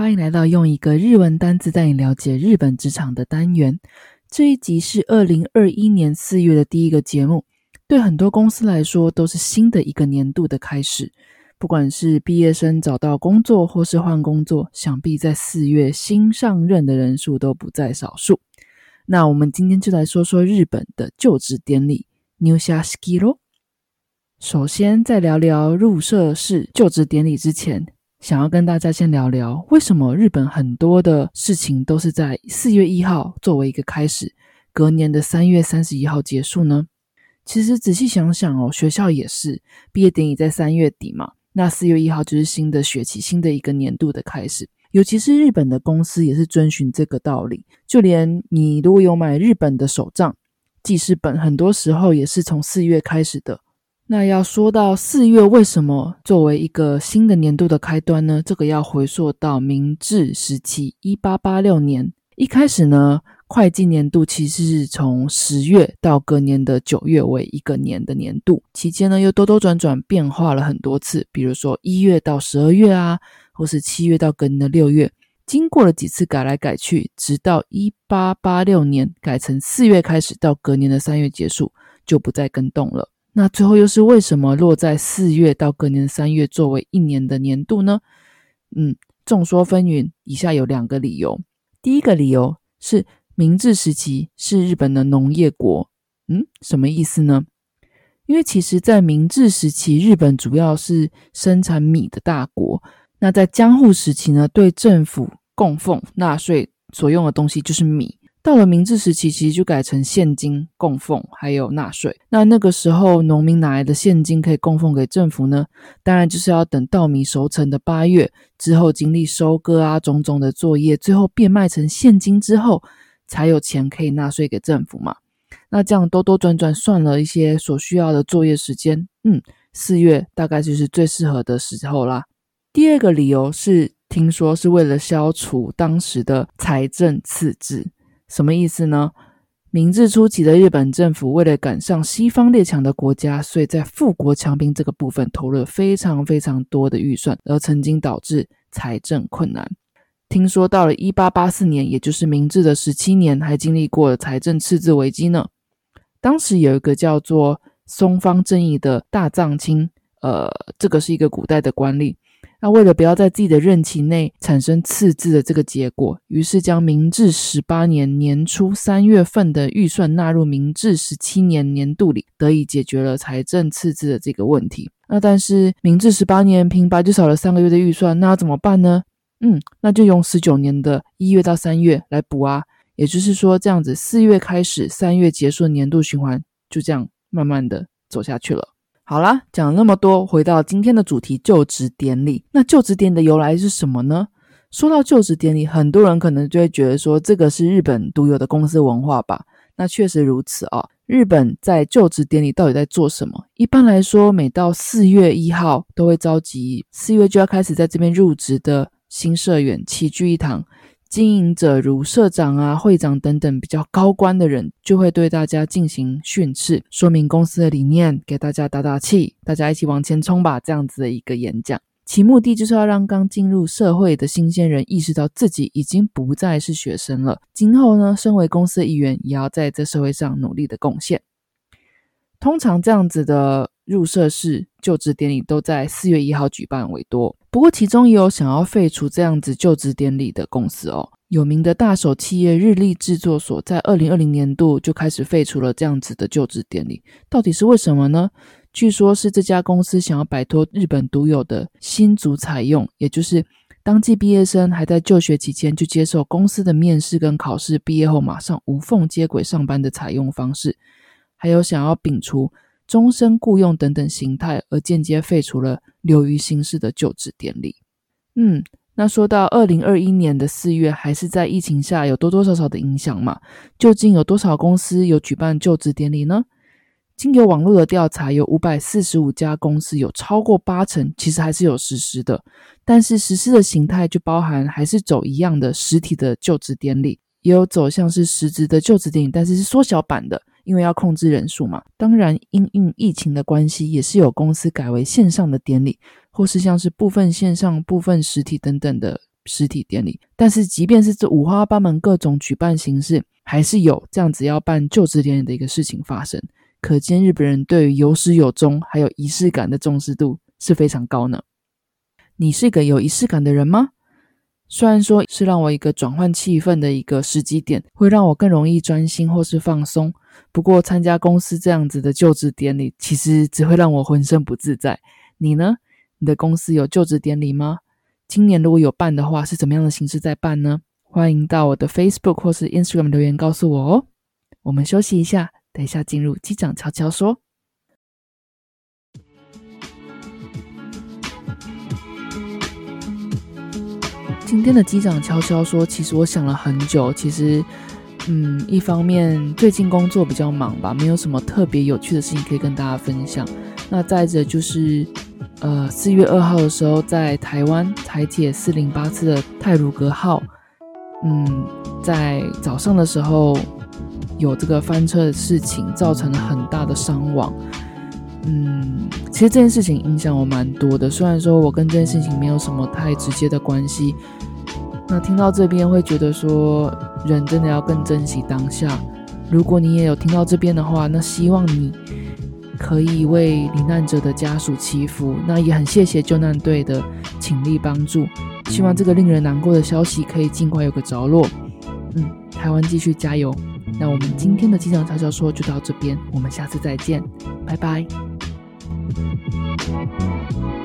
欢迎来到用一个日文单字带你了解日本职场的单元。这一集是二零二一年四月的第一个节目，对很多公司来说都是新的一个年度的开始。不管是毕业生找到工作，或是换工作，想必在四月新上任的人数都不在少数。那我们今天就来说说日本的就职典礼 New Shiki 咯。首先，在聊聊入社式就职典礼之前。想要跟大家先聊聊，为什么日本很多的事情都是在四月一号作为一个开始，隔年的三月三十一号结束呢？其实仔细想想哦，学校也是毕业典礼在三月底嘛，那四月一号就是新的学期、新的一个年度的开始。尤其是日本的公司也是遵循这个道理，就连你如果有买日本的手账记事本，很多时候也是从四月开始的。那要说到四月为什么作为一个新的年度的开端呢？这个要回溯到明治时期，一八八六年一开始呢，会计年度其实是从十月到隔年的九月为一个年的年度，期间呢又兜兜转转变化了很多次，比如说一月到十二月啊，或是七月到隔年的六月，经过了几次改来改去，直到一八八六年改成四月开始到隔年的三月结束，就不再更动了。那最后又是为什么落在四月到隔年三月作为一年的年度呢？嗯，众说纷纭。以下有两个理由。第一个理由是明治时期是日本的农业国。嗯，什么意思呢？因为其实，在明治时期，日本主要是生产米的大国。那在江户时期呢，对政府供奉纳税所用的东西就是米。到了明治时期，其实就改成现金供奉，还有纳税。那那个时候，农民哪来的现金可以供奉给政府呢？当然就是要等稻米熟成的八月之后，经历收割啊种种的作业，最后变卖成现金之后，才有钱可以纳税给政府嘛。那这样兜兜转转算了一些所需要的作业时间，嗯，四月大概就是最适合的时候啦。第二个理由是，听说是为了消除当时的财政赤字。什么意思呢？明治初期的日本政府为了赶上西方列强的国家，所以在富国强兵这个部分投了非常非常多的预算，而曾经导致财政困难。听说到了一八八四年，也就是明治的十七年，还经历过了财政赤字危机呢。当时有一个叫做松方正义的大藏卿，呃，这个是一个古代的官吏。那为了不要在自己的任期内产生赤字的这个结果，于是将明治十八年年初三月份的预算纳入明治十七年年度里，得以解决了财政赤字的这个问题。那但是明治十八年平白就少了三个月的预算，那要怎么办呢？嗯，那就用十九年的一月到三月来补啊。也就是说，这样子四月开始，三月结束的年度循环，就这样慢慢的走下去了。好啦，讲了那么多，回到今天的主题——就职典礼。那就职典礼的由来是什么呢？说到就职典礼，很多人可能就会觉得说，这个是日本独有的公司文化吧？那确实如此啊。日本在就职典礼到底在做什么？一般来说，每到四月一号，都会召集四月就要开始在这边入职的新社员齐聚一堂。经营者如社长啊、会长等等比较高官的人，就会对大家进行训斥，说明公司的理念，给大家打打气，大家一起往前冲吧。这样子的一个演讲，其目的就是要让刚进入社会的新鲜人意识到自己已经不再是学生了，今后呢，身为公司的一员，也要在这社会上努力的贡献。通常这样子的入社式就职典礼都在四月一号举办为多。不过，其中也有想要废除这样子就职典礼的公司哦。有名的大手企业日立制作所在二零二零年度就开始废除了这样子的就职典礼。到底是为什么呢？据说是这家公司想要摆脱日本独有的新族采用，也就是当季毕业生还在就学期间就接受公司的面试跟考试，毕业后马上无缝接轨上班的采用方式，还有想要摒除。终身雇佣等等形态，而间接废除了流于形式的就职典礼。嗯，那说到二零二一年的四月，还是在疫情下有多多少少的影响嘛？究竟有多少公司有举办就职典礼呢？经由网络的调查，有五百四十五家公司，有超过八成其实还是有实施的。但是实施的形态就包含还是走一样的实体的就职典礼，也有走向是实质的就职典礼，但是是缩小版的，因为要控制人数嘛。当然，因应疫情的关系，也是有公司改为线上的典礼，或是像是部分线上、部分实体等等的实体典礼。但是，即便是这五花八门各种举办形式，还是有这样子要办就职典礼的一个事情发生。可见日本人对于有始有终还有仪式感的重视度是非常高呢。你是一个有仪式感的人吗？虽然说是让我一个转换气氛的一个时机点，会让我更容易专心或是放松。不过参加公司这样子的就职典礼，其实只会让我浑身不自在。你呢？你的公司有就职典礼吗？今年如果有办的话，是怎么样的形式在办呢？欢迎到我的 Facebook 或是 Instagram 留言告诉我哦。我们休息一下。等一下，进入机长悄悄说。今天的机长悄悄说，其实我想了很久。其实，嗯，一方面最近工作比较忙吧，没有什么特别有趣的事情可以跟大家分享。那再者就是，呃，四月二号的时候，在台湾台铁四零八次的泰鲁格号，嗯，在早上的时候。有这个翻车的事情，造成了很大的伤亡。嗯，其实这件事情影响我蛮多的。虽然说我跟这件事情没有什么太直接的关系，那听到这边会觉得说，人真的要更珍惜当下。如果你也有听到这边的话，那希望你可以为罹难者的家属祈福。那也很谢谢救难队的倾力帮助。希望这个令人难过的消息可以尽快有个着落。嗯，台湾继续加油。那我们今天的机长悄悄说就到这边，我们下次再见，拜拜。Thank you.